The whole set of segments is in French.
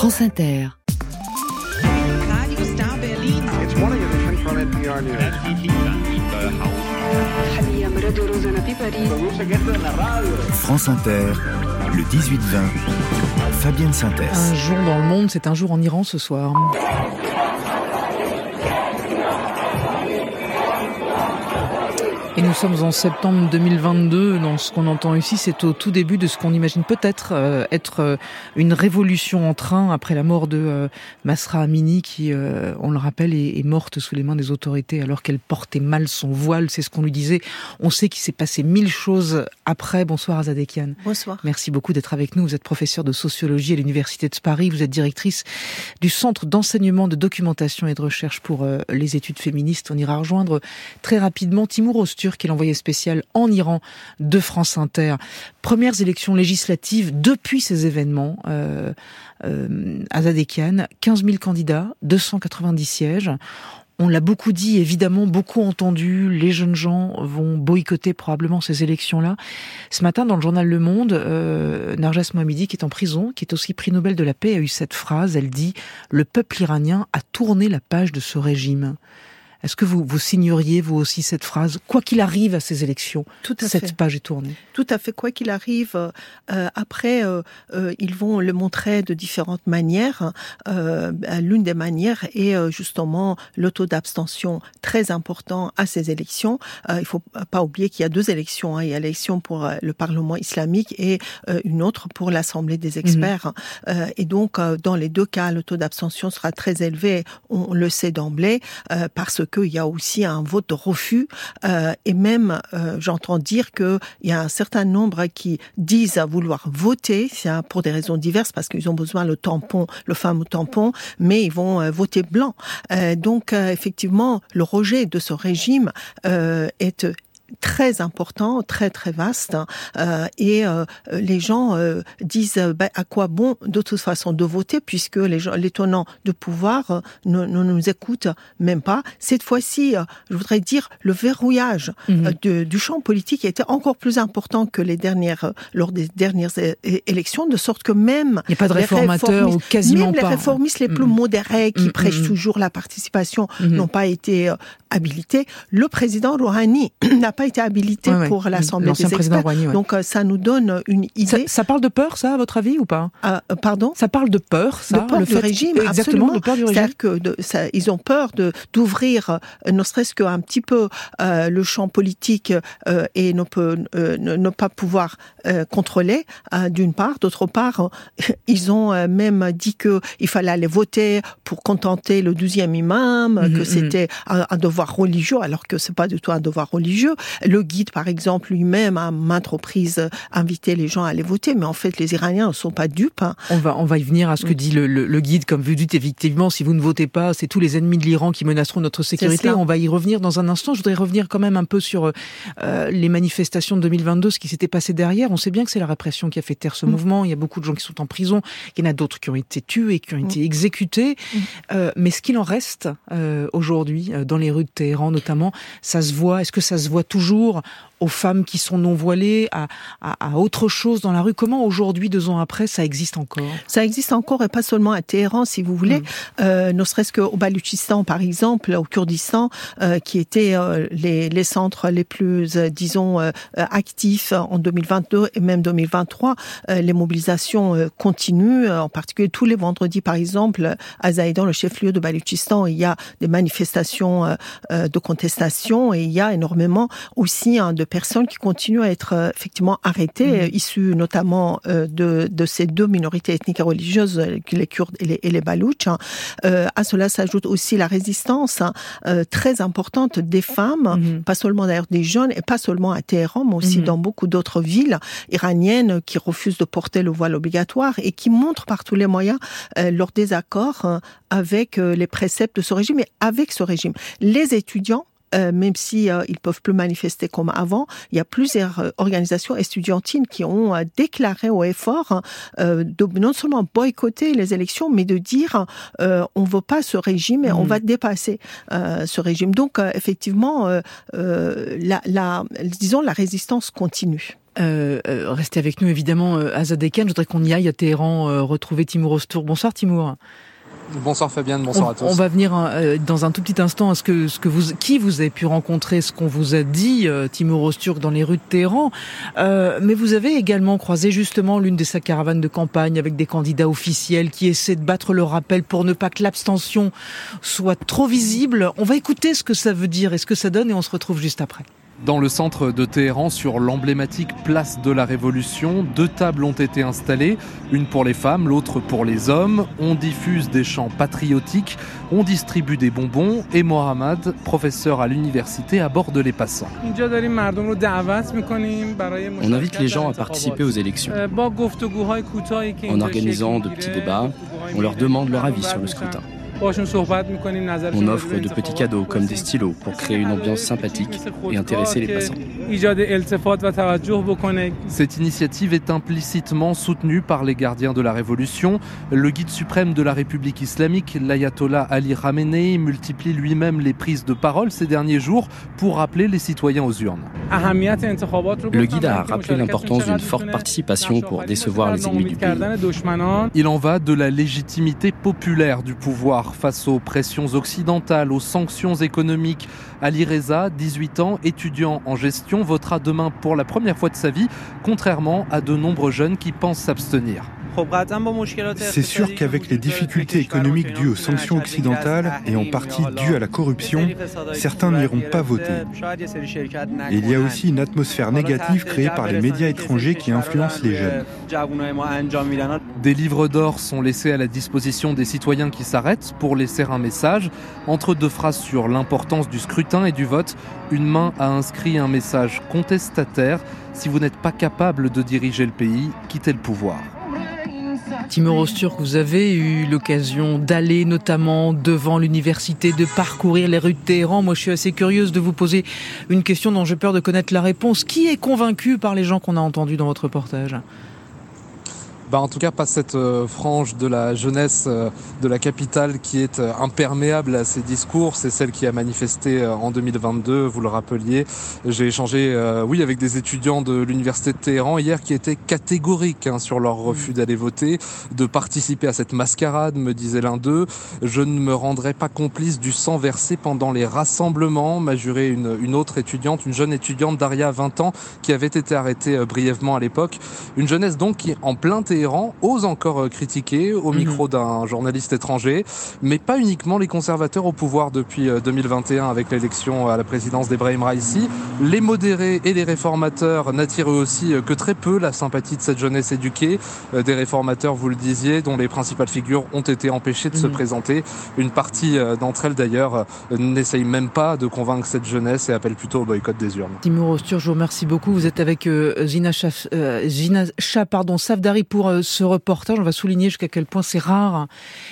France Inter. Radio Star Berlin. It's morning edition from NPR News. France Inter, le 18-20, Fabienne Synthèse. Un jour dans le monde, c'est un jour en Iran ce soir. Nous sommes en septembre 2022. Dans ce qu'on entend ici, c'est au tout début de ce qu'on imagine peut-être euh, être euh, une révolution en train après la mort de euh, Masra Amini, qui, euh, on le rappelle, est, est morte sous les mains des autorités alors qu'elle portait mal son voile. C'est ce qu'on lui disait. On sait qu'il s'est passé mille choses après. Bonsoir Azadekian. Bonsoir. Merci beaucoup d'être avec nous. Vous êtes professeur de sociologie à l'Université de Paris. Vous êtes directrice du Centre d'enseignement, de documentation et de recherche pour euh, les études féministes. On ira rejoindre très rapidement Timour Ostur, qui est l'envoyé spécial en Iran de France Inter. Premières élections législatives depuis ces événements. Euh, euh, Azadekian, 15 000 candidats, 290 sièges. On l'a beaucoup dit, évidemment, beaucoup entendu. Les jeunes gens vont boycotter probablement ces élections-là. Ce matin, dans le journal Le Monde, euh, Narges Mohammadi, qui est en prison, qui est aussi prix Nobel de la paix, a eu cette phrase. Elle dit Le peuple iranien a tourné la page de ce régime. Est-ce que vous, vous signeriez, vous aussi, cette phrase Quoi qu'il arrive à ces élections, Tout à cette fait. page est tournée? Tout à fait. Quoi qu'il arrive, euh, après, euh, euh, ils vont le montrer de différentes manières. Euh, L'une des manières est euh, justement le taux d'abstention très important à ces élections. Euh, il faut pas oublier qu'il y a deux élections. hein. Il y a l'élection pour euh, le Parlement islamique et euh, une autre pour l'Assemblée des experts. Euh, et donc, euh, dans les deux cas, le taux d'abstention sera très élevé. On le sait d'emblée euh, parce qu'il y a aussi un vote de refus. Euh, et même, euh, j'entends dire qu'il y a un certain nombre qui disent vouloir voter c'est pour des raisons diverses parce qu'ils ont besoin le tampon, le fameux tampon, mais ils vont euh, voter blanc. Euh, donc, euh, effectivement, le rejet de ce régime est très important, très très vaste, euh, et euh, les gens euh, disent ben, à quoi bon de toute façon de voter puisque les gens, les tenants de pouvoir euh, ne, ne nous écoutent même pas. Cette fois-ci, euh, je voudrais dire le verrouillage de- du champ politique était encore plus important que les dernières lors des dernières élections, de sorte que même Il n'y a pas de les réformateurs ou quasiment même les pas. réformistes les plus Mhm. modérés qui Mhm, prêchent toujours la participation Mhm. n'ont pas été euh, habilités. Le président Rouhani n'a pas été habilité Ouais, pour l'Assemblée des experts. Ouais. Donc euh, ça nous donne une idée. ça parle de peur, ça, à votre avis, ou pas? Euh, euh, pardon? Ça parle de peur, ça de peur le du fait- régime, Exactement, absolument. de peur du régime. Que de- ça- ils ont peur de d'ouvrir, euh, ne serait-ce qu'un petit peu euh, le champ politique et ne, peut, ne, ne pas pouvoir contrôler, d'une part. D'autre part, ils ont même dit que il fallait aller voter pour contenter le douzième imam, Mhm, que mhm. c'était un, un devoir religieux, alors que c'est pas du tout un devoir religieux. Le guide, par exemple, lui-même a maintes reprises invité les gens à aller voter, mais en fait, les Iraniens ne sont pas dupes. hein. On va, on va y venir à ce que dit le, le- le guide. Comme vous dites, effectivement, si vous ne votez pas, c'est tous les ennemis de l'Iran qui menaceront notre sécurité. On va y revenir dans un instant. Je voudrais revenir quand même un peu sur euh, les manifestations de 2022, ce qui s'était passé derrière. On sait bien que c'est la répression qui a fait taire ce Mm. mouvement. Il y a beaucoup de gens qui sont en prison. Il y en a d'autres qui ont été tués, qui ont Mm. été exécutés. Mm. Euh, mais ce qu'il en reste euh, aujourd'hui, euh, dans les rues de Téhéran notamment, ça se voit. Est-ce que ça se voit toujours toujours aux femmes qui sont non voilées, à, à, à autre chose dans la rue Comment aujourd'hui, deux ans après, ça existe encore? Ça existe encore et pas seulement à Téhéran, si vous voulez, Mm. euh, ne serait-ce qu'au Baloutchistan, par exemple, au Kurdistan, euh, qui étaient euh, les, les centres les plus, euh, disons, euh, actifs en 2022 et même 2023. Euh, les mobilisations euh, continuent, en particulier tous les vendredis, par exemple, à Zaïdan, le chef-lieu de Baloutchistan, il y a des manifestations de contestation et il y a énormément aussi hein, de personnes qui continuent à être euh, effectivement arrêtées, euh, issues notamment euh, de, de ces deux minorités ethniques et religieuses, euh, les Kurdes et les, et les Baloutches. hein. Euh, à cela s'ajoute aussi la résistance hein, euh, très importante des femmes, Mhm. pas seulement d'ailleurs des jeunes, et pas seulement à Téhéran, mais aussi Mhm. dans beaucoup d'autres villes iraniennes qui refusent de porter le voile obligatoire et qui montrent par tous les moyens euh, leur désaccord euh, avec les préceptes de ce régime et avec ce régime. Les étudiants euh, même si euh, ils peuvent plus manifester comme avant, il y a plusieurs euh, organisations estudiantines qui ont euh, déclaré au effort euh, de non seulement boycotter les élections, mais de dire euh, on veut pas ce régime et on Mhm. va dépasser euh, ce régime. Donc euh, effectivement, la, la, disons la résistance continue. Euh, euh, restez avec nous évidemment, euh, Azadekan. Je voudrais qu'on y aille à Téhéran euh, retrouver Timur Ostour. Bonsoir Timur. Bonsoir Fabienne, bonsoir on, à tous. On va venir euh, dans un tout petit instant à ce que, ce que vous, qui vous avez pu rencontrer, ce qu'on vous a dit, euh, Timur Osturk, dans les rues de Téhéran. Euh, mais vous avez également croisé justement l'une de ces caravanes de campagne avec des candidats officiels qui essaient de battre le rappel pour ne pas que l'abstention soit trop visible. On va écouter ce que ça veut dire et ce que ça donne et on se retrouve juste après. Dans le centre de Téhéran, sur l'emblématique place de la Révolution, deux tables ont été installées, une pour les femmes, l'autre pour les hommes. On diffuse des chants patriotiques, on distribue des bonbons et Mohamed, professeur à l'université, aborde les passants. On invite les gens à participer aux élections. En organisant de petits débats, on leur demande leur avis sur le scrutin. On offre de petits cadeaux comme des stylos pour créer une ambiance sympathique et intéresser les passants. Cette initiative est implicitement soutenue par les gardiens de la Révolution. Le guide suprême de la République islamique, l'ayatollah Ali Khamenei, multiplie lui-même les prises de parole ces derniers jours pour rappeler les citoyens aux urnes. Le guide a rappelé l'importance d'une forte participation pour décevoir les ennemis du pays. Il en va de la légitimité populaire du pouvoir face aux pressions occidentales, aux sanctions économiques. Ali Reza, 18 ans, étudiant en gestion, votera demain pour la première fois de sa vie, contrairement à de nombreux jeunes qui pensent s'abstenir. C'est sûr qu'avec les difficultés économiques dues aux sanctions occidentales et en partie dues à la corruption, certains n'iront pas voter. Et il y a aussi une atmosphère négative créée par les médias étrangers qui influencent les jeunes. Des livres d'or sont laissés à la disposition des citoyens qui s'arrêtent pour laisser un message. Entre deux phrases sur l'importance du scrutin et du vote, une main a inscrit un message contestataire. Si vous n'êtes pas capable de diriger le pays, quittez le pouvoir. Timur Osturk, vous avez eu l'occasion d'aller notamment devant l'université, de parcourir les rues de Téhéran. Moi, je suis assez curieuse de vous poser une question dont j'ai peur de connaître la réponse. Qui est convaincu par les gens qu'on a entendus dans votre reportage? Bah, en tout cas, pas cette euh, frange de la jeunesse euh, de la capitale qui est euh, imperméable à ces discours. C'est celle qui a manifesté euh, en 2022, vous le rappeliez. J'ai échangé, euh, oui, avec des étudiants de l'université de Téhéran hier qui étaient catégoriques hein, sur leur refus d'aller voter, de participer à cette mascarade, me disait l'un d'eux. Je ne me rendrai pas complice du sang versé pendant les rassemblements, m'a juré une, une autre étudiante, une jeune étudiante, Daria, 20 ans, qui avait été arrêtée euh, brièvement à l'époque. Une jeunesse donc qui, en plein Téhéran, ose encore euh, critiquer au micro d'un journaliste étranger, mais pas uniquement les conservateurs au pouvoir depuis 2021 avec l'élection à la présidence d'Ebrahim Raisi. Les modérés et les réformateurs n'attirent eux aussi euh, que très peu la sympathie de cette jeunesse éduquée. Euh, Des réformateurs, vous le disiez, dont les principales figures ont été empêchées de se Mhm. présenter. Une partie euh, d'entre elles d'ailleurs euh, n'essaye même pas de convaincre cette jeunesse et appelle plutôt au boycott des urnes. Timur Ostur, je vous remercie beaucoup. Vous êtes avec euh, Zina, Chaf, euh, Shah, pardon, Safdari pour euh, ce reportage. On va souligner jusqu'à quel point c'est rare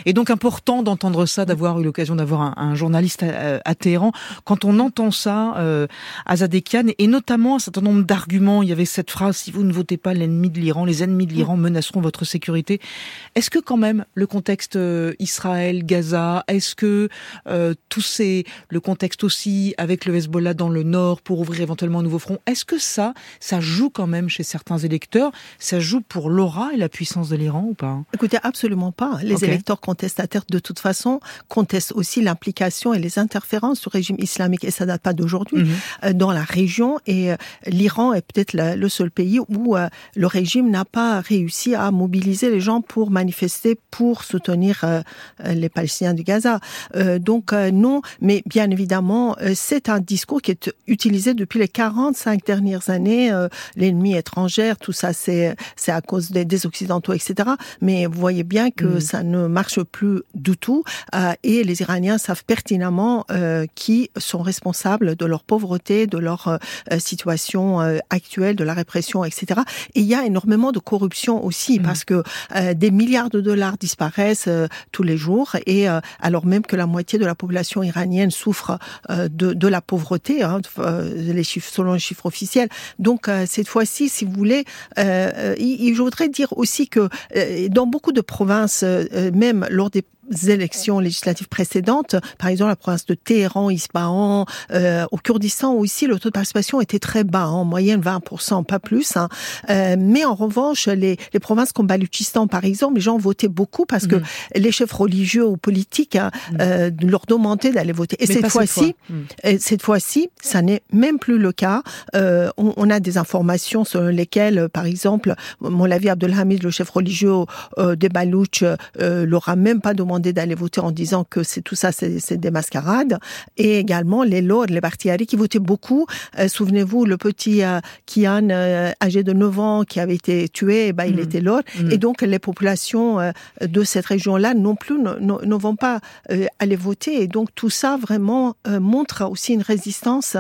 et donc important d'entendre ça, d'avoir eu l'occasion d'avoir un, un journaliste à, à Téhéran. Quand on entend ça, euh, Azadekian, et notamment un certain nombre d'arguments, il y avait cette phrase si vous ne votez pas l'ennemi de l'Iran, les ennemis de l'Iran menaceront votre sécurité. Est-ce que quand même le contexte euh, Israël, Gaza, est-ce que euh, tous ces le contexte aussi avec le Hezbollah dans le nord pour ouvrir éventuellement un nouveau front, est-ce que ça, ça joue quand même chez certains électeurs? Ça joue pour l'aura et la puissance de l'Iran ou pas Écoutez, absolument pas. Les Ok. électeurs contestataires, de toute façon, contestent aussi l'implication et les interférences du régime islamique, et ça date pas d'aujourd'hui, Mhm. euh, dans la région. Et euh, l'Iran est peut-être la- le seul pays où euh, le régime n'a pas réussi à mobiliser les gens pour manifester, pour soutenir les Palestiniens du Gaza. Donc non, mais bien évidemment, c'est un discours qui est utilisé depuis les 45 dernières années. L'ennemi étrangère, tout ça, c'est c'est à cause des, des occidentaux, etc. Mais vous voyez bien que Mhm. ça ne marche plus du tout. euh, et les Iraniens savent pertinemment euh, qui sont responsables de leur pauvreté, de leur euh, euh, situation euh, actuelle, de la répression, etc. Et il y a énormément de corruption aussi Mhm. parce que euh, des milliards de dollars disparaissent tous les jours et alors même que la moitié de la population iranienne souffre de, de la pauvreté, hein, les chiffres selon les chiffres officiels. Donc cette fois-ci, si vous voulez, je voudrais dire aussi que euh, dans beaucoup de provinces, euh, euh, même lors des élections législatives précédentes, par exemple la province de Téhéran, Ispahan, euh, au Kurdistan où ici le taux de participation était très bas, en moyenne 20%, pas plus. Hein. Euh, mais en revanche, les, les provinces comme Baluchistan, par exemple, les gens votaient beaucoup parce que mm. les chefs religieux ou politiques hein, mm. euh, leur demandaient d'aller voter. Et cette fois-ci, mm. cette fois-ci, ça n'est même plus le cas. Euh, on, on, a des informations sur lesquelles, par exemple, Moulavi Abdelhamid, le chef religieux euh, des Balouches, euh, leur a même pas demandé d'aller voter en disant que c'est tout ça, c'est des mascarades. Et également les Lords, les Bartiari qui votaient beaucoup. Euh, souvenez-vous, le petit euh, Kian, euh, âgé de 9 ans, qui avait été tué, eh ben, il mm. était Lord. Mm. Et donc les populations de cette région-là non plus ne, ne, vont pas aller voter. Et donc tout ça vraiment montre aussi une résistance,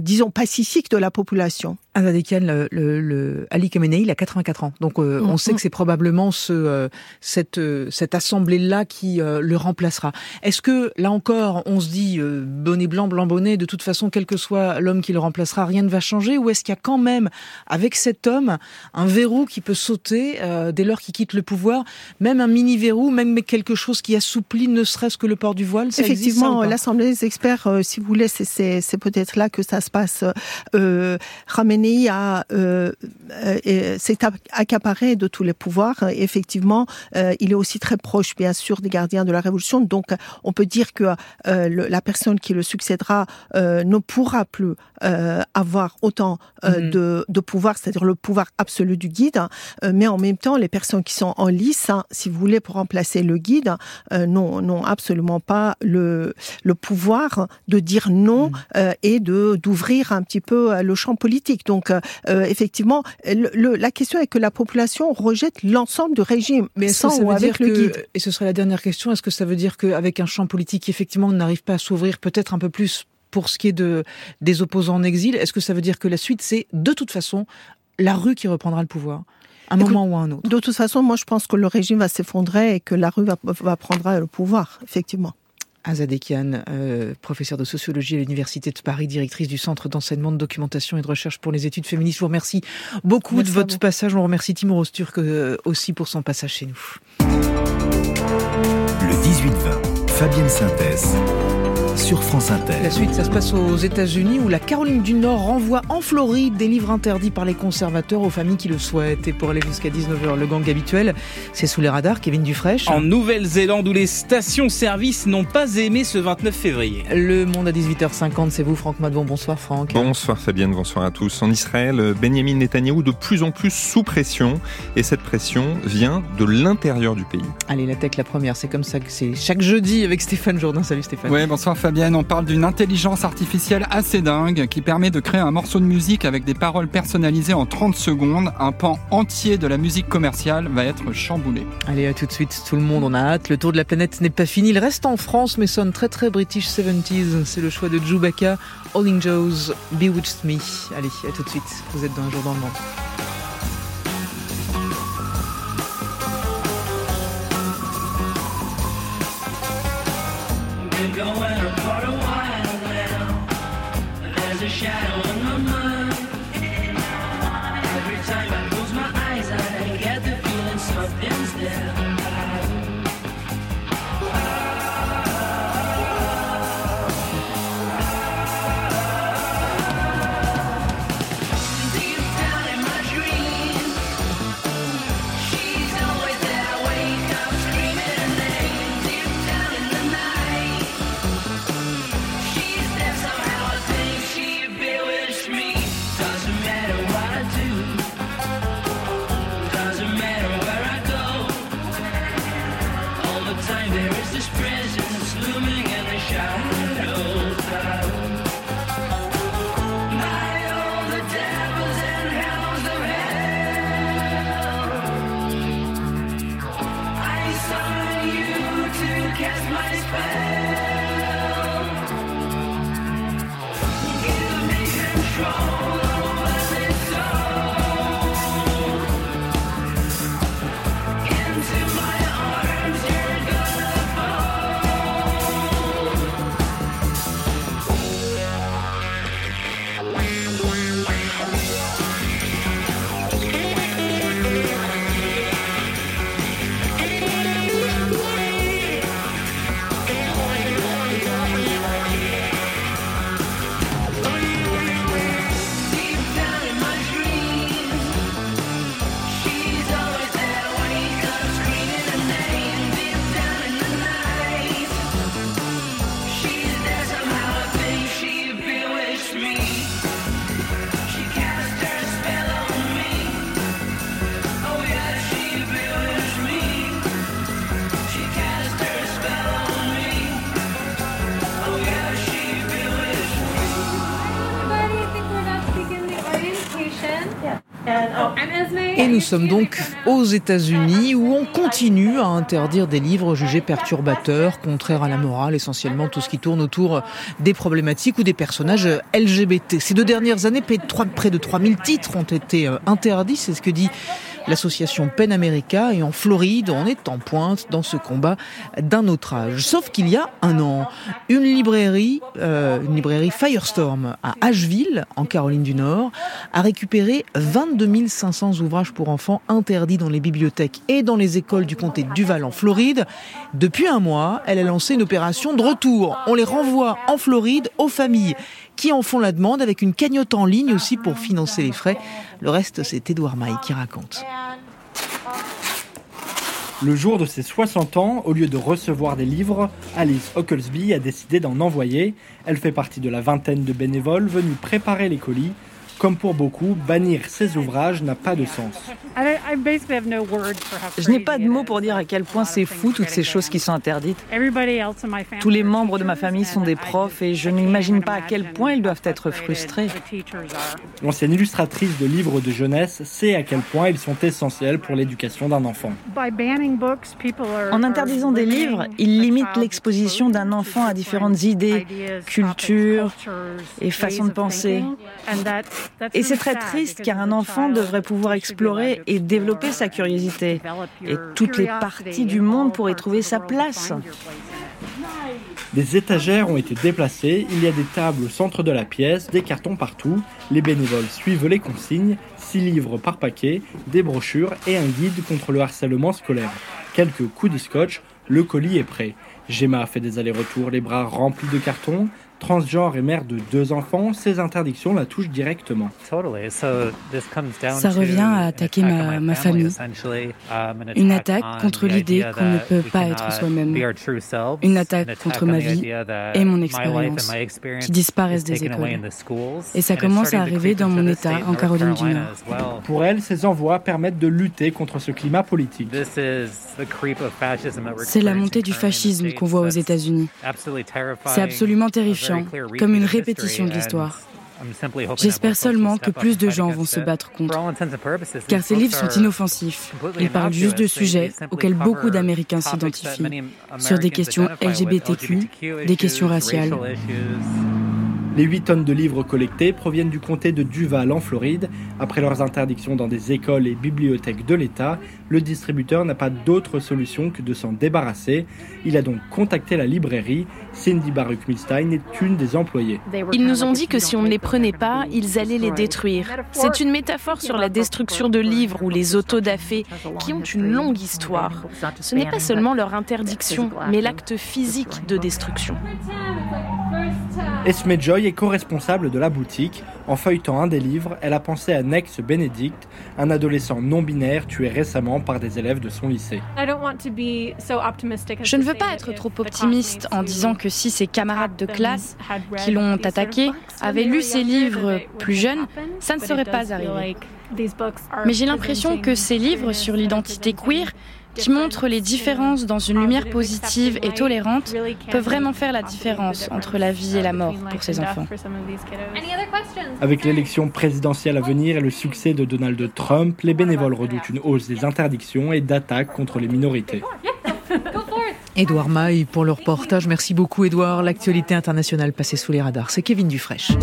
disons, pacifique de la population. Azadékian, le, le, Ali Khamenei, il a 84 ans. Donc on sait que c'est probablement ce, cette, cette assemblée-là qui le remplacera. Est-ce que, là encore, on se dit bonnet blanc, blanc bonnet, de toute façon, quel que soit l'homme qui le remplacera, rien ne va changer Ou est-ce qu'il y a quand même, avec cet homme, un verrou qui peut sauter dès lors qu'il quitte le pouvoir Même un mini-verrou, même quelque chose qui assouplit ne serait-ce que le port du voile ça Effectivement, l'Assemblée des experts, si vous voulez, c'est peut-être là que ça se passe. Euh, a euh, euh s'est accaparé de tous les pouvoirs. Effectivement, euh, il est aussi très proche, bien sûr, des gardiens de la révolution. Donc, on peut dire que euh, la personne qui le succédera euh, ne pourra plus avoir autant mm-hmm. de, de, pouvoir, c'est-à-dire le pouvoir absolu du guide. mais en même temps, les personnes qui sont en lice, hein, si vous voulez, pour remplacer le guide, n'ont absolument pas le, le pouvoir de dire non mm. et de d'ouvrir un petit peu le champ politique. Donc, euh, euh, effectivement, le, la question est que la population rejette l'ensemble du régime, mais sans ou avec le guide. Et ce serait la dernière question. Est-ce que ça veut dire qu'avec un champ politique qui effectivement n'arrive pas à s'ouvrir peut-être un peu plus pour ce qui est de, des opposants en exil, est-ce que ça veut dire que la suite, c'est de toute façon la rue qui reprendra le pouvoir un moment ou un autre? De toute façon, moi, je pense que le régime va s'effondrer et que la rue va, va prendre le pouvoir, effectivement. Azadekian, euh, professeur de sociologie à l'Université de Paris, directrice du Centre d'enseignement de documentation et de recherche pour les études féministes. Je vous remercie beaucoup de votre passage. On remercie Timur Osturk euh, aussi pour son passage chez nous. Le 18-20, Fabienne Synthèse sur France Inter. La suite, ça se passe aux États-Unis où la Caroline du Nord renvoie en Floride des livres interdits par les conservateurs aux familles qui le souhaitent. Et pour aller jusqu'à 19h, le gang habituel, c'est sous les radars, Kevin Dufresne. En Nouvelle-Zélande où les stations-service n'ont pas aimé ce 29 février. Le monde à 18h50, c'est vous, Franck Madbon. Bonsoir, Franck. Bonsoir, Fabienne. Bonsoir à tous. En Israël, Benjamin Netanyahou de plus en plus sous pression. Et cette pression vient de l'intérieur du pays. Allez, la tech, la première, c'est comme ça que c'est chaque jeudi avec Stéphane Jourdain. Salut Stéphane. Oui, bonsoir Fabienne, on parle d'une intelligence artificielle assez dingue qui permet de créer un morceau de musique avec des paroles personnalisées en 30 secondes. Un pan entier de la musique commerciale va être chamboulé. Allez, à tout de suite, tout le monde, on a hâte. Le tour de la planète n'est pas fini. Il reste en France, mais sonne très très British 70s. C'est le choix de Jubaka, All Joe's, Bewitched Me. Allez, à tout de suite. Vous êtes dans un jour dans le monde. We're going apart a while now. There's a shadow. Nous sommes donc aux États-Unis où on continue à interdire des livres jugés perturbateurs, contraires à la morale, essentiellement tout ce qui tourne autour des problématiques ou des personnages LGBT. Ces deux dernières années, près de 3000 titres ont été euh, interdits, c'est ce que dit l'association Pen America et en Floride, on est en pointe dans ce combat d'un autre âge. Sauf qu'il y a un an, une librairie, euh, une librairie Firestorm à Asheville, en Caroline du Nord, a récupéré 22 500 ouvrages pour enfants interdits dans les bibliothèques et dans les écoles du comté de Duval en Floride. Depuis un mois, elle a lancé une opération de retour. On les renvoie en Floride aux familles qui en font la demande avec une cagnotte en ligne aussi pour financer les frais. Le reste, c'est Edouard Maille qui raconte. Le jour de ses 60 ans, au lieu de recevoir des livres, Alice Oaklesby a décidé d'en envoyer. Elle fait partie de la vingtaine de bénévoles venus préparer les colis comme pour beaucoup, bannir ces ouvrages n'a pas de sens. Je n'ai pas de mots pour dire à quel point c'est fou toutes ces choses qui sont interdites. Tous les membres de ma famille sont des profs et je n'imagine pas à quel point ils doivent être frustrés. L'ancienne illustratrice de livres de jeunesse sait à quel point ils sont essentiels pour l'éducation d'un enfant. En interdisant des livres, ils limitent l'exposition d'un enfant à différentes idées, cultures et façons de penser. Et c'est très triste car un enfant devrait pouvoir explorer et développer sa curiosité. Et toutes les parties du monde pourraient trouver sa place. Des étagères ont été déplacées, il y a des tables au centre de la pièce, des cartons partout. Les bénévoles suivent les consignes, six livres par paquet, des brochures et un guide contre le harcèlement scolaire. Quelques coups de scotch, le colis est prêt. Gemma fait des allers-retours, les bras remplis de cartons. Transgenre et mère de deux enfants, ces interdictions la touchent directement. Ça revient à attaquer ma, famille. Une attaque contre l'idée qu'on ne peut pas être soi-même. Une attaque contre ma vie et mon expérience qui disparaissent des écoles. Et ça commence à arriver dans mon État, en Caroline du Nord. Pour elle, ces envois permettent de lutter contre ce climat politique. C'est la montée du fascisme qu'on voit aux États-Unis. C'est absolument terrifiant comme une répétition de l'histoire. J'espère seulement que plus de gens vont se battre contre. Car ces livres sont inoffensifs. Ils parlent juste de sujets auxquels beaucoup d'Américains s'identifient, sur des questions LGBTQ, des questions raciales. Les 8 tonnes de livres collectés proviennent du comté de Duval en Floride. Après leurs interdictions dans des écoles et bibliothèques de l'État, le distributeur n'a pas d'autre solution que de s'en débarrasser. Il a donc contacté la librairie. Cindy Baruch-Milstein est une des employées. Ils nous ont dit que si on ne les prenait pas, ils allaient les détruire. C'est une métaphore sur la destruction de livres ou les autodafés qui ont une longue histoire. Ce n'est pas seulement leur interdiction, mais l'acte physique de destruction. Esme Joy est co-responsable de la boutique. En feuilletant un des livres, elle a pensé à Nex Benedict, un adolescent non-binaire tué récemment par des élèves de son lycée. Je ne veux pas être trop optimiste en disant que si ses camarades de classe qui l'ont attaqué avaient lu ces livres plus jeunes, ça ne serait pas arrivé. Mais j'ai l'impression que ces livres sur l'identité queer qui montre les différences dans une lumière positive et tolérante peut vraiment faire la différence entre la vie et la mort pour ces enfants. Avec l'élection présidentielle à venir et le succès de Donald Trump, les bénévoles redoutent une hausse des interdictions et d'attaques contre les minorités. Édouard Maille pour le reportage. Merci beaucoup Édouard. L'actualité internationale passée sous les radars. C'est Kevin Dufresne.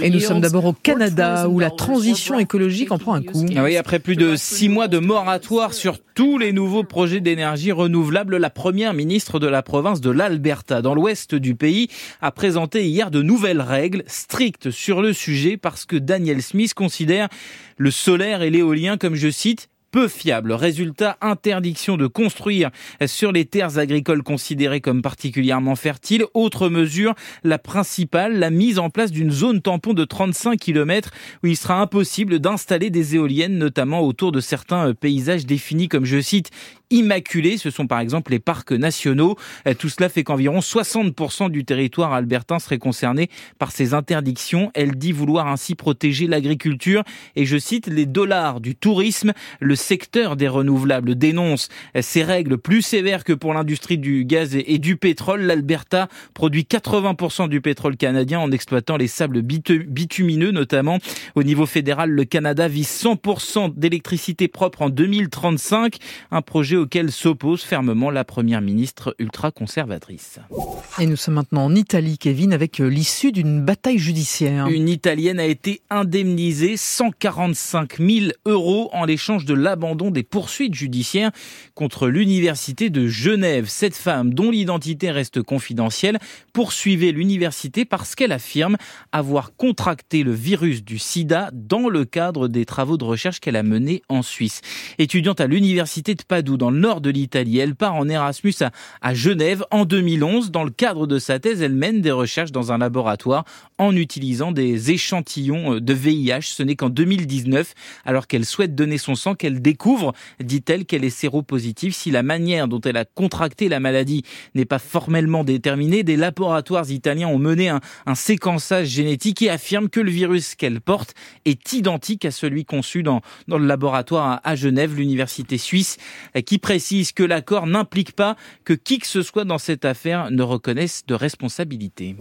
Et nous sommes d'abord au Canada où la transition écologique en prend un coup. Ah oui, après plus de six mois de moratoire sur tous les nouveaux projets d'énergie renouvelable, la première ministre de la province de l'Alberta, dans l'ouest du pays, a présenté hier de nouvelles règles strictes sur le sujet parce que Daniel Smith considère le solaire et l'éolien comme, je cite, peu fiable. Résultat, interdiction de construire sur les terres agricoles considérées comme particulièrement fertiles. Autre mesure, la principale, la mise en place d'une zone tampon de 35 km où il sera impossible d'installer des éoliennes, notamment autour de certains paysages définis comme, je cite, immaculés. Ce sont par exemple les parcs nationaux. Euh, tout cela fait qu'environ 60% du territoire albertain serait concerné par ces interdictions. Elle dit vouloir ainsi protéger l'agriculture et je cite les dollars du tourisme. Le secteur des renouvelables dénonce ces règles plus sévères que pour l'industrie du gaz et du pétrole. L'Alberta produit 80% du pétrole canadien en exploitant les sables bitumineux notamment. Au niveau fédéral, le Canada vise 100% d'électricité propre en 2035, un projet auquel s'oppose fermement la première ministre ultra-conservatrice. Et nous sommes maintenant en Italie, Kevin, avec euh, l'issue d'une bataille judiciaire. Une Italienne a été indemnisée 145 000 euros en l'échange de l'abandon des poursuites judiciaires contre l'université de Genève. Cette femme, dont l'identité reste confidentielle, poursuivait l'université parce qu'elle affirme avoir contracté le virus du sida dans le cadre des travaux de recherche qu'elle a menés en Suisse. Étudiante à l'université de Padoue, dans le nord de l'Italie, elle part en Erasmus à, à Genève en 2011. Dans le cadre de sa thèse, elle mène des recherches dans un laboratoire en utilisant des échantillons euh, de VIH. Ce n'est qu'en 2019, alors qu'elle souhaite donner son sang, qu'elle découvre, dit-elle, qu'elle est séropositive. Si la manière dont elle a contracté la maladie n'est pas formellement déterminée, des laboratoires italiens ont mené un, séquençage génétique et affirment que le virus qu'elle porte est identique à celui conçu dans, dans le laboratoire à, Genève, l'université suisse, qui précise que l'accord n'implique pas que qui que ce soit dans cette affaire ne reconnaisse de responsabilité.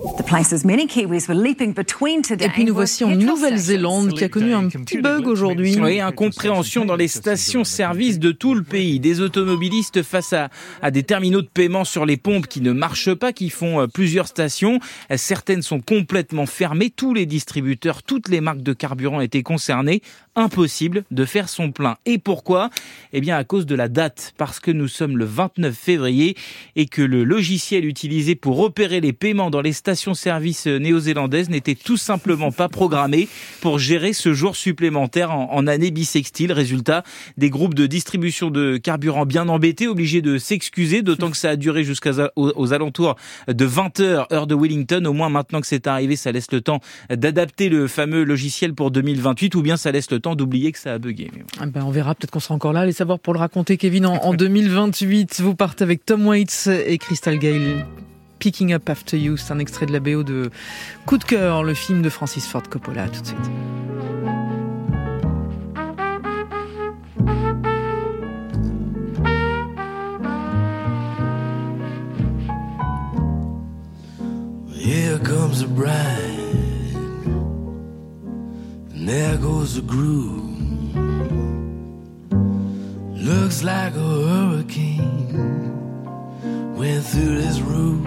Et puis nous voici en Nouvelle-Zélande qui a connu un petit bug aujourd'hui. Oui, incompréhension dans les stations-service de tout le pays. Des automobilistes face à, à des terminaux de paiement sur les pompes qui ne marchent pas, qui font euh, plusieurs stations. Certaines sont complètement fermées. Tous les distributeurs, toutes les marques de carburant étaient concernées impossible de faire son plein. Et pourquoi? Eh bien à cause de la date, parce que nous sommes le 29 février et que le logiciel utilisé pour opérer les paiements dans les stations-service néo-zélandaises n'était tout simplement pas programmé pour gérer ce jour supplémentaire en, année bissextile. Résultat, des groupes de distribution de carburant bien embêtés, obligés de s'excuser, d'autant que ça a duré jusqu'aux aux alentours de 20 heures, heure de Wellington. Au moins maintenant que c'est arrivé, ça laisse le temps d'adapter le fameux logiciel pour 2028 ou bien ça laisse le temps d'oublier que ça a bugué. Ah ben on verra, peut-être qu'on sera encore là. Allez savoir pour le raconter, Kevin, en, 2028. Vous partez avec Tom Waits et Crystal Gale. Picking Up After You, c'est un extrait de la BO de Coup de cœur, le film de Francis Ford Coppola. tout de suite. Here comes a bride. Goes the groove. Looks like a hurricane went through this room.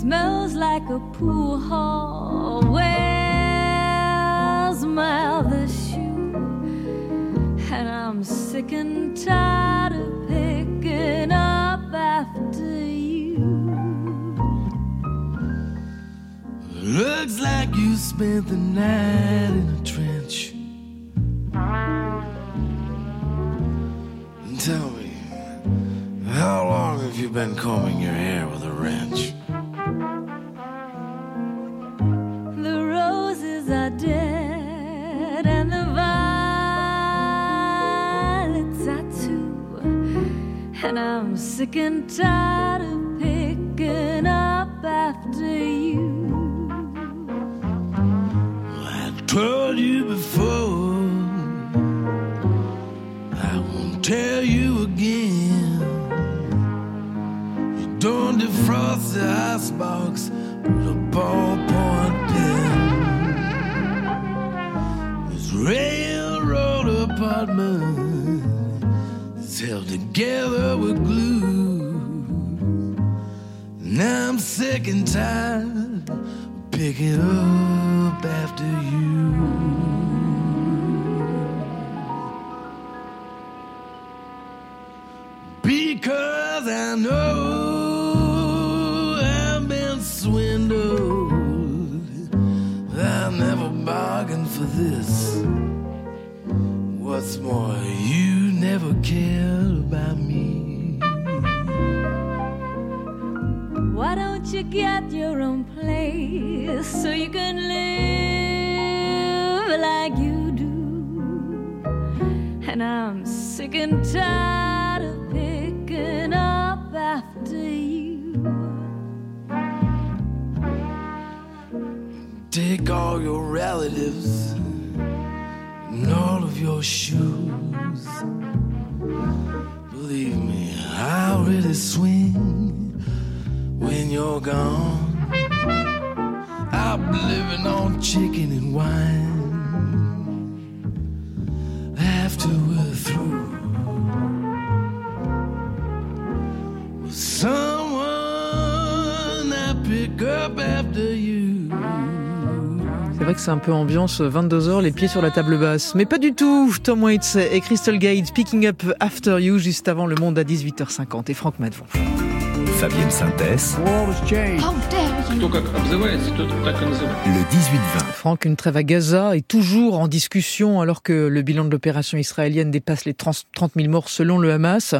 Smells like a pool hall. Where's my other shoe? And I'm sick and tired of picking up after you. Looks like you spent the night in a trench. Tell me, how long have you been combing your hair with a wrench? The roses are dead and the violets are too. And I'm sick and tired told you before. I won't tell you again. You don't defrost the icebox with a ballpoint pen. This railroad apartment is held together with glue. Now I'm sick and tired of it up after you. Because I know I've been swindled. I never bargained for this. What's more, you never cared about me. You get your own place so you can live like you do? And I'm sick and tired of picking up after you. Take all your relatives and all of your shoes. Believe me, I'll really swing C'est vrai que c'est un peu ambiance 22h, les pieds sur la table basse. Mais pas du tout Tom Waits et Crystal Gates, Picking Up After You, juste avant Le Monde à 18h50. Et Franck Madvon. Fabienne Synthèse. Le 18-20. Franck, une trêve à Gaza est toujours en discussion alors que le bilan de l'opération israélienne dépasse les 30 000 morts selon le Hamas.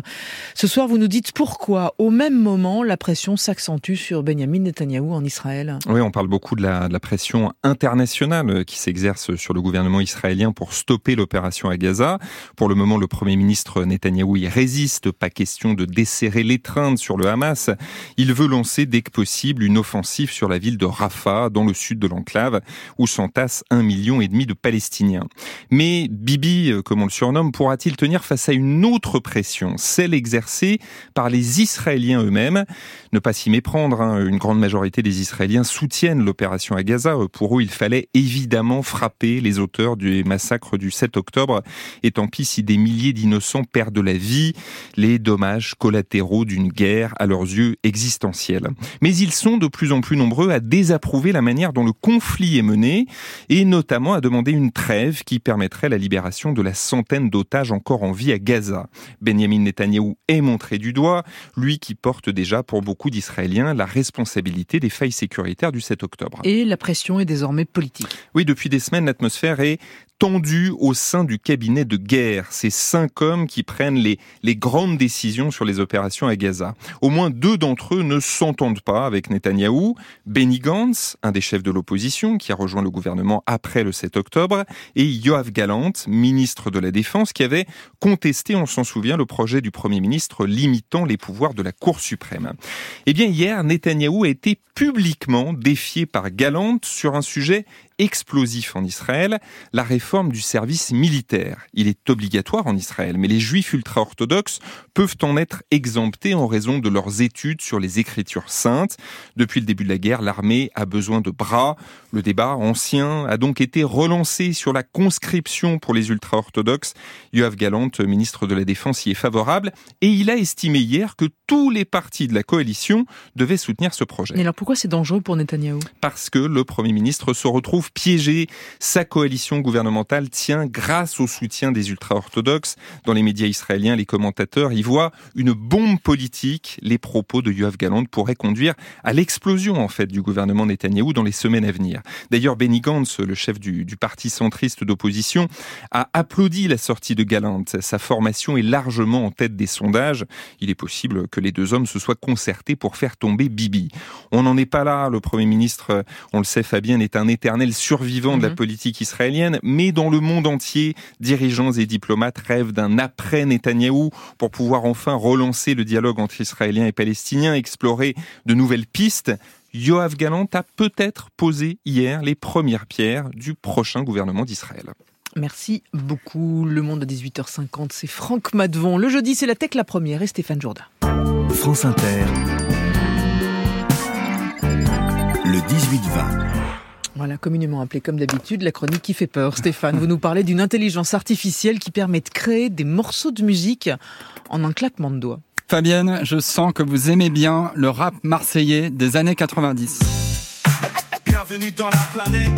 Ce soir, vous nous dites pourquoi, au même moment, la pression s'accentue sur Benjamin Netanyahou en Israël. Oui, on parle beaucoup de la, de la pression internationale qui s'exerce sur le gouvernement israélien pour stopper l'opération à Gaza. Pour le moment, le Premier ministre Netanyahou y résiste. Pas question de desserrer l'étreinte sur le Hamas. Il veut lancer dès que possible une offensive sur la ville de Rafah, dans le sud de l'enclave, où s'entassent un million et demi de Palestiniens. Mais Bibi, euh, comme on le surnomme, pourra-t-il tenir face à une autre pression, celle exercée par les Israéliens eux-mêmes? Ne pas s'y méprendre, hein. une grande majorité des Israéliens soutiennent l'opération à Gaza. Pour eux, il fallait évidemment frapper les auteurs du massacre du 7 octobre. Et tant pis si des milliers d'innocents perdent la vie, les dommages collatéraux d'une guerre à leurs yeux existentiels. Mais ils sont de plus en plus nombreux à désapprouver la manière dont le conflit est mené et notamment à demander une trêve qui permettrait la libération de la centaine d'otages encore en vie à Gaza. Benjamin Netanyahou est montré du doigt, lui qui porte déjà pour beaucoup d'Israéliens la responsabilité des failles sécuritaires du 7 octobre. Et la pression est désormais politique. Oui, depuis des semaines, l'atmosphère est tendu au sein du cabinet de guerre. Ces cinq hommes qui prennent les, les grandes décisions sur les opérations à Gaza. Au moins deux d'entre eux ne s'entendent pas avec Netanyahou. Benny Gantz, un des chefs de l'opposition qui a rejoint le gouvernement après le 7 octobre, et Yoav Galant, ministre de la Défense, qui avait contesté, on s'en souvient, le projet du Premier ministre limitant les pouvoirs de la Cour suprême. Eh bien, hier, Netanyahou a été publiquement défié par Galant sur un sujet explosif en Israël, la réforme du service militaire. Il est obligatoire en Israël, mais les juifs ultra-orthodoxes peuvent en être exemptés en raison de leurs études sur les écritures saintes. Depuis le début de la guerre, l'armée a besoin de bras. Le débat ancien a donc été relancé sur la conscription pour les ultra-orthodoxes. Yoav Galant, ministre de la Défense, y est favorable et il a estimé hier que tous les partis de la coalition devaient soutenir ce projet. Et alors pourquoi c'est dangereux pour Netanyahou? Parce que le Premier ministre se retrouve piégé. Sa coalition gouvernementale tient grâce au soutien des ultra-orthodoxes. Dans les médias israéliens, les commentateurs y voient une bombe politique. Les propos de Yoav Galant pourraient conduire à l'explosion en fait du gouvernement Netanyahou dans les semaines à venir. D'ailleurs, Benny Gantz, le chef du, du parti centriste d'opposition, a applaudi la sortie de Galant. Sa formation est largement en tête des sondages. Il est possible que les deux hommes se soient concertés pour faire tomber Bibi. On n'en est pas là. Le Premier ministre, on le sait, Fabien, est un éternel survivant de la mhm. politique israélienne, mais dans le monde entier, dirigeants et diplomates rêvent d'un après Netanyahou pour pouvoir enfin relancer le dialogue entre Israéliens et Palestiniens, explorer de nouvelles pistes. Yoav Galant a peut-être posé hier les premières pierres du prochain gouvernement d'Israël. Merci beaucoup. Le monde à 18h50, c'est Franck Madvon. Le jeudi, c'est la Tech la première et Stéphane Jourdain. France Inter. Le 18-20. Voilà, communément appelé comme d'habitude la chronique qui fait peur. Stéphane, vous nous parlez d'une intelligence artificielle qui permet de créer des morceaux de musique en un claquement de doigts. Fabienne, je sens que vous aimez bien le rap marseillais des années 90. Bienvenue dans la planète.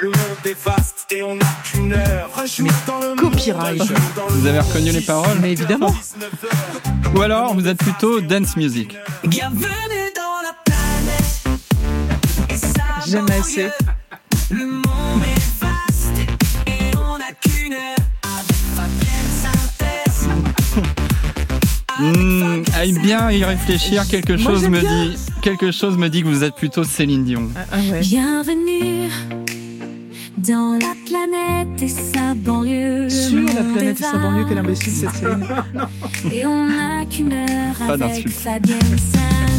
Le monde est vaste et on n'a qu'une heure. Copyright. Vous avez reconnu les paroles Mais évidemment. Ou alors, vous êtes plutôt dance music. Bienvenue Jamais assez. Le monde est vaste et on n'a qu'une heure. Mmh, aille bien y réfléchir, quelque chose me dit, quelque chose me dit que vous êtes plutôt Céline Dion. Ah, ah ouais. Bienvenue dans la planète et sa banlieue. Sur la planète et sa banlieue, quel imbécile cette Céline. Et on n'a qu'une heure Pas avec. Fabienne Synthèse.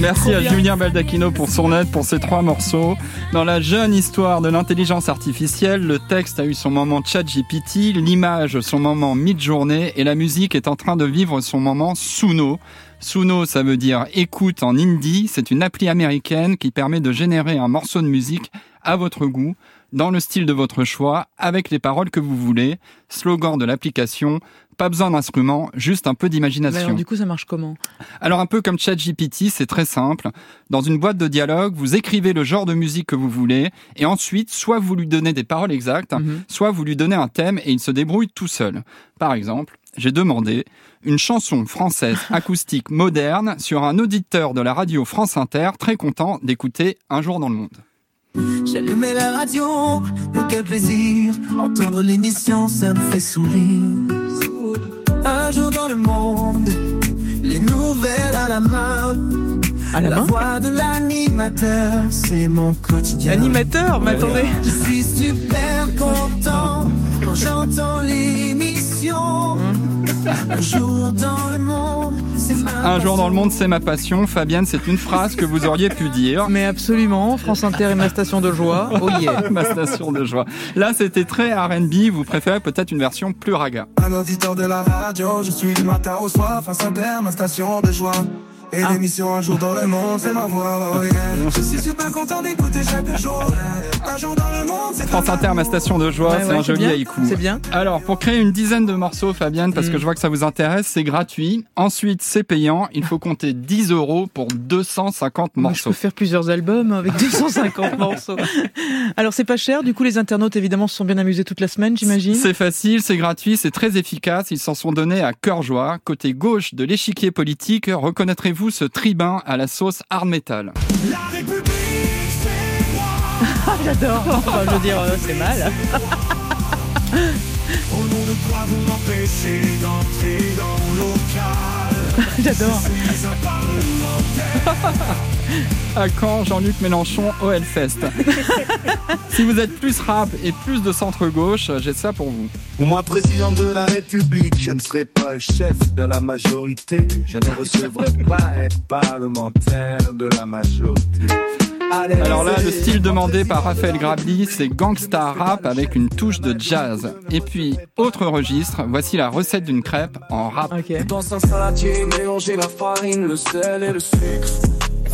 Merci à Julien Baldacchino pour son aide pour ces trois morceaux. Dans la jeune histoire de l'intelligence artificielle, le texte a eu son moment ChatGPT, l'image son moment mid-journée et la musique est en train de vivre son moment Suno. Suno, ça veut dire écoute en hindi. C'est une appli américaine qui permet de générer un morceau de musique à votre goût, dans le style de votre choix, avec les paroles que vous voulez. Slogan de l'application, pas besoin d'instruments, juste un peu d'imagination. Alors du coup, ça marche comment? Alors un peu comme ChatGPT, c'est très simple. Dans une boîte de dialogue, vous écrivez le genre de musique que vous voulez, et ensuite, soit vous lui donnez des paroles exactes, Mhm. soit vous lui donnez un thème et il se débrouille tout seul. Par exemple, j'ai demandé une chanson française acoustique moderne sur un auditeur de la radio France Inter très content d'écouter Un jour dans le monde. J'allumais la radio, oh, quel plaisir. Entendre l'émission, ça me fait sourire. Un jour dans le monde Les nouvelles à la main À la main voix de l'animateur, c'est mon quotidien. Animateur Mais attendez. Je suis super content Quand j'entends l'émission Un jour dans le monde c'est ma Un jour dans le monde, c'est ma passion. Fabienne, c'est une phrase que vous auriez pu dire. Mais absolument, France Inter est ma station de joie. Oh yeah. ma station de joie. Là, c'était très R&B. Vous préférez peut-être une version plus raga. Un auditeur de la radio, je suis du matin au soir, face Inter, ma station de joie. Et Ah. l'émission Un jour dans le monde, c'est ma voix, oh yeah. Je suis super content d'écouter chaque jour. Un jour dans le monde, c'est France Inter, ma station de joie, Ouais, c'est ouais, un joli bien, haïku. c'est bien. Alors, pour créer une dizaine de morceaux, Fabienne, parce que Mm. je vois que ça vous intéresse, c'est gratuit. Ensuite, c'est payant. Il faut compter 10 euros pour 250 Moi, je morceaux. peux faire plusieurs albums avec 250 morceaux. Alors c'est pas cher, du coup les internautes évidemment se sont bien amusés toute la semaine, j'imagine. C'est facile, c'est gratuit, c'est très efficace. Ils s'en sont donnés à cœur joie. Côté gauche de l'échiquier politique, reconnaîtrez-vous ce tribun à la sauce hard metal J'adore. Enfin, je veux dire, euh, c'est mal. Au nom de quoi vous m'empêchez d'entrer dans le local J'adore. À quand Jean-Luc Mélenchon au Hellfest Si vous êtes plus rap et plus de centre-gauche, j'ai ça pour vous. Pour moi, président de la République, je ne serai pas le chef de la majorité. Je ne recevrai pas être parlementaire de la majorité. Alors là, le style demandé par Raphaël Grabli, c'est gangsta rap avec une touche de jazz. Et puis, autre registre, voici la recette d'une crêpe en rap. Dans un saladier, mélanger la farine, le sel et le sucre.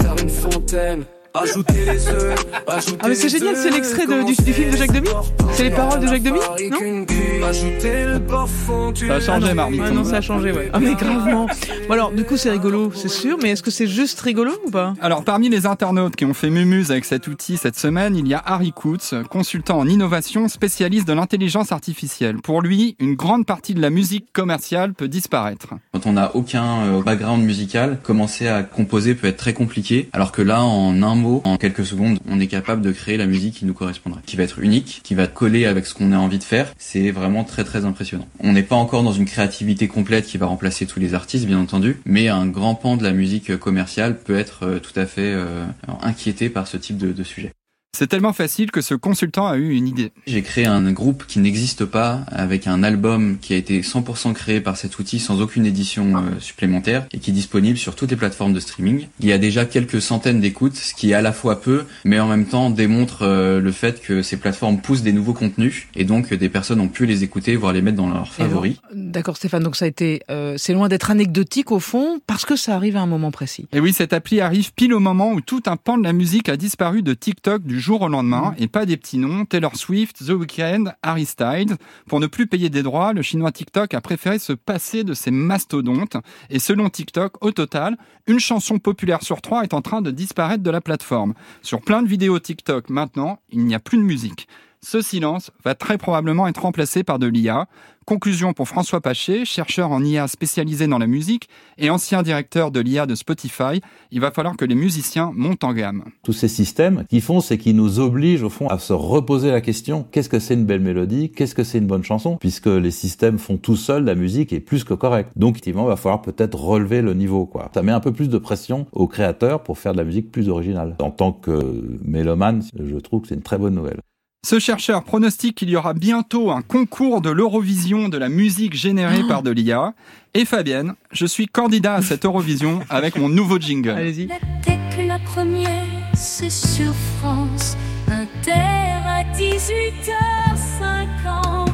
Faire une fontaine, les œufs, Ah mais c'est génial, c'est l'extrait du, du film de Jacques Demy C'est les paroles de Jacques Demy Non Ajouter le parfum, tu Ça a changé, Marmite. Ah non, ça a changé, ouais. Ah mais gravement. Bon alors, du coup c'est rigolo, c'est sûr, mais est-ce que c'est juste rigolo ou pas? Alors, parmi les internautes qui ont fait mumuse avec cet outil cette semaine, il y a Harry Kutz, consultant en innovation, spécialiste de l'intelligence artificielle. Pour lui, une grande partie de la musique commerciale peut disparaître. Quand on n'a aucun euh, background musical, commencer à composer peut être très compliqué, alors que là, en un mot, en quelques secondes, on est capable de créer la musique qui nous correspondrait, qui va être unique, qui va coller avec ce qu'on a envie de faire. C'est vraiment très très impressionnant. On n'est pas encore dans une créativité complète qui va remplacer tous les artistes, bien entendu, mais un grand pan de la musique commerciale peut être euh, tout à fait euh, inquiété par ce type de sujet. C'est tellement facile que ce consultant a eu une idée. J'ai créé un groupe qui n'existe pas, avec un album qui a été 100% créé par cet outil sans aucune édition euh, supplémentaire et qui est disponible sur toutes les plateformes de streaming. Il y a déjà quelques centaines d'écoutes, ce qui est à la fois peu, mais en même temps démontre euh, le fait que ces plateformes poussent des nouveaux contenus et donc des personnes ont pu les écouter, voire les mettre dans leurs favoris. D'accord Stéphane, donc ça a été, euh, c'est loin d'être anecdotique au fond, parce que ça arrive à un moment précis. Et oui, cette appli arrive pile au moment où tout un pan de la musique a disparu de TikTok du jour au lendemain, et pas des petits noms, Taylor Swift, The Weeknd, Harry Styles. Pour ne plus payer des droits, le chinois TikTok a préféré se passer de ces mastodontes, et selon TikTok, au total, une chanson populaire sur trois est en train de disparaître de la plateforme. Sur plein de vidéos TikTok maintenant, il n'y a plus de musique. Ce silence va très probablement être remplacé par de l'IA. Conclusion pour François Paché, chercheur en IA spécialisé dans la musique et ancien directeur de l'IA de Spotify, il va falloir que les musiciens montent en gamme. Tous ces systèmes, qu'ils font, c'est qu'ils nous obligent au fond à se reposer la question qu'est-ce que c'est une belle mélodie? Qu'est-ce que c'est une bonne chanson? Puisque les systèmes font tout seuls la musique est plus que correcte. Donc effectivement, il va falloir peut-être relever le niveau. Quoi. Ça met un peu plus de pression aux créateurs pour faire de la musique plus originale. En tant que mélomane, je trouve que c'est une très bonne nouvelle. Ce chercheur pronostique qu'il y aura bientôt un concours de l'Eurovision de la musique générée par de l'IA. Et Fabienne, je suis candidat à cette Eurovision avec mon nouveau jingle. Allez-y. Le la première, c'est sur France Inter à 18h50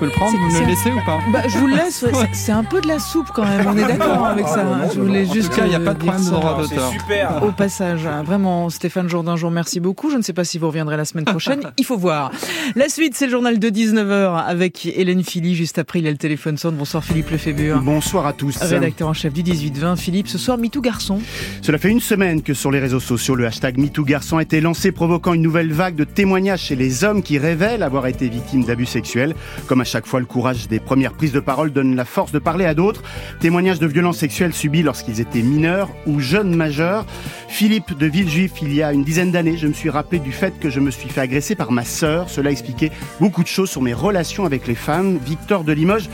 peux le prendre, vous me le laissez ou pas bah, Je vous le laisse, c'est un peu de la soupe quand même, on est d'accord avec ça. Hein. Je voulais juste. il n'y a pas de problème de droit d'auteur. super Au passage, hein. vraiment, Stéphane Jourdain, jour, merci beaucoup. Je ne sais pas si vous reviendrez la semaine prochaine, il faut voir. La suite, c'est le journal de 19h avec Hélène Philly. Juste après, il y a le téléphone sonne. Bonsoir Philippe Lefébure. Bonsoir à tous. Rédacteur en chef du 18-20. Philippe, ce soir, MeToo Garçon. Cela fait une semaine que sur les réseaux sociaux, le hashtag MeToo Garçon a été lancé, provoquant une nouvelle vague de témoignages chez les hommes qui révèlent avoir été victimes d'abus sexuels. Comme à chaque fois, le courage des premières prises de parole donne la force de parler à d'autres. Témoignages de violences sexuelles subies lorsqu'ils étaient mineurs ou jeunes majeurs. Philippe de Villejuif, il y a une dizaine d'années, je me suis rappelé du fait que je me suis fait agresser par ma sœur. Cela expliquait beaucoup de choses sur mes relations avec les femmes. Victor de Limoges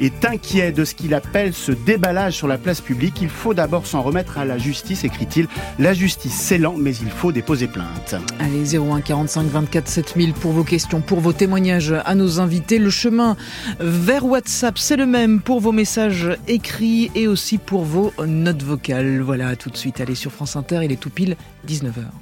est inquiet de ce qu'il appelle ce déballage sur la place publique. Il faut d'abord s'en remettre à la justice, écrit-il. La justice, c'est lent, mais il faut déposer plainte. Allez, 01 45 24 7000 pour vos questions, pour vos témoignages à nos invités. Le vers WhatsApp, c'est le même pour vos messages écrits et aussi pour vos notes vocales. Voilà, tout de suite, allez sur France Inter, il est tout pile 19h.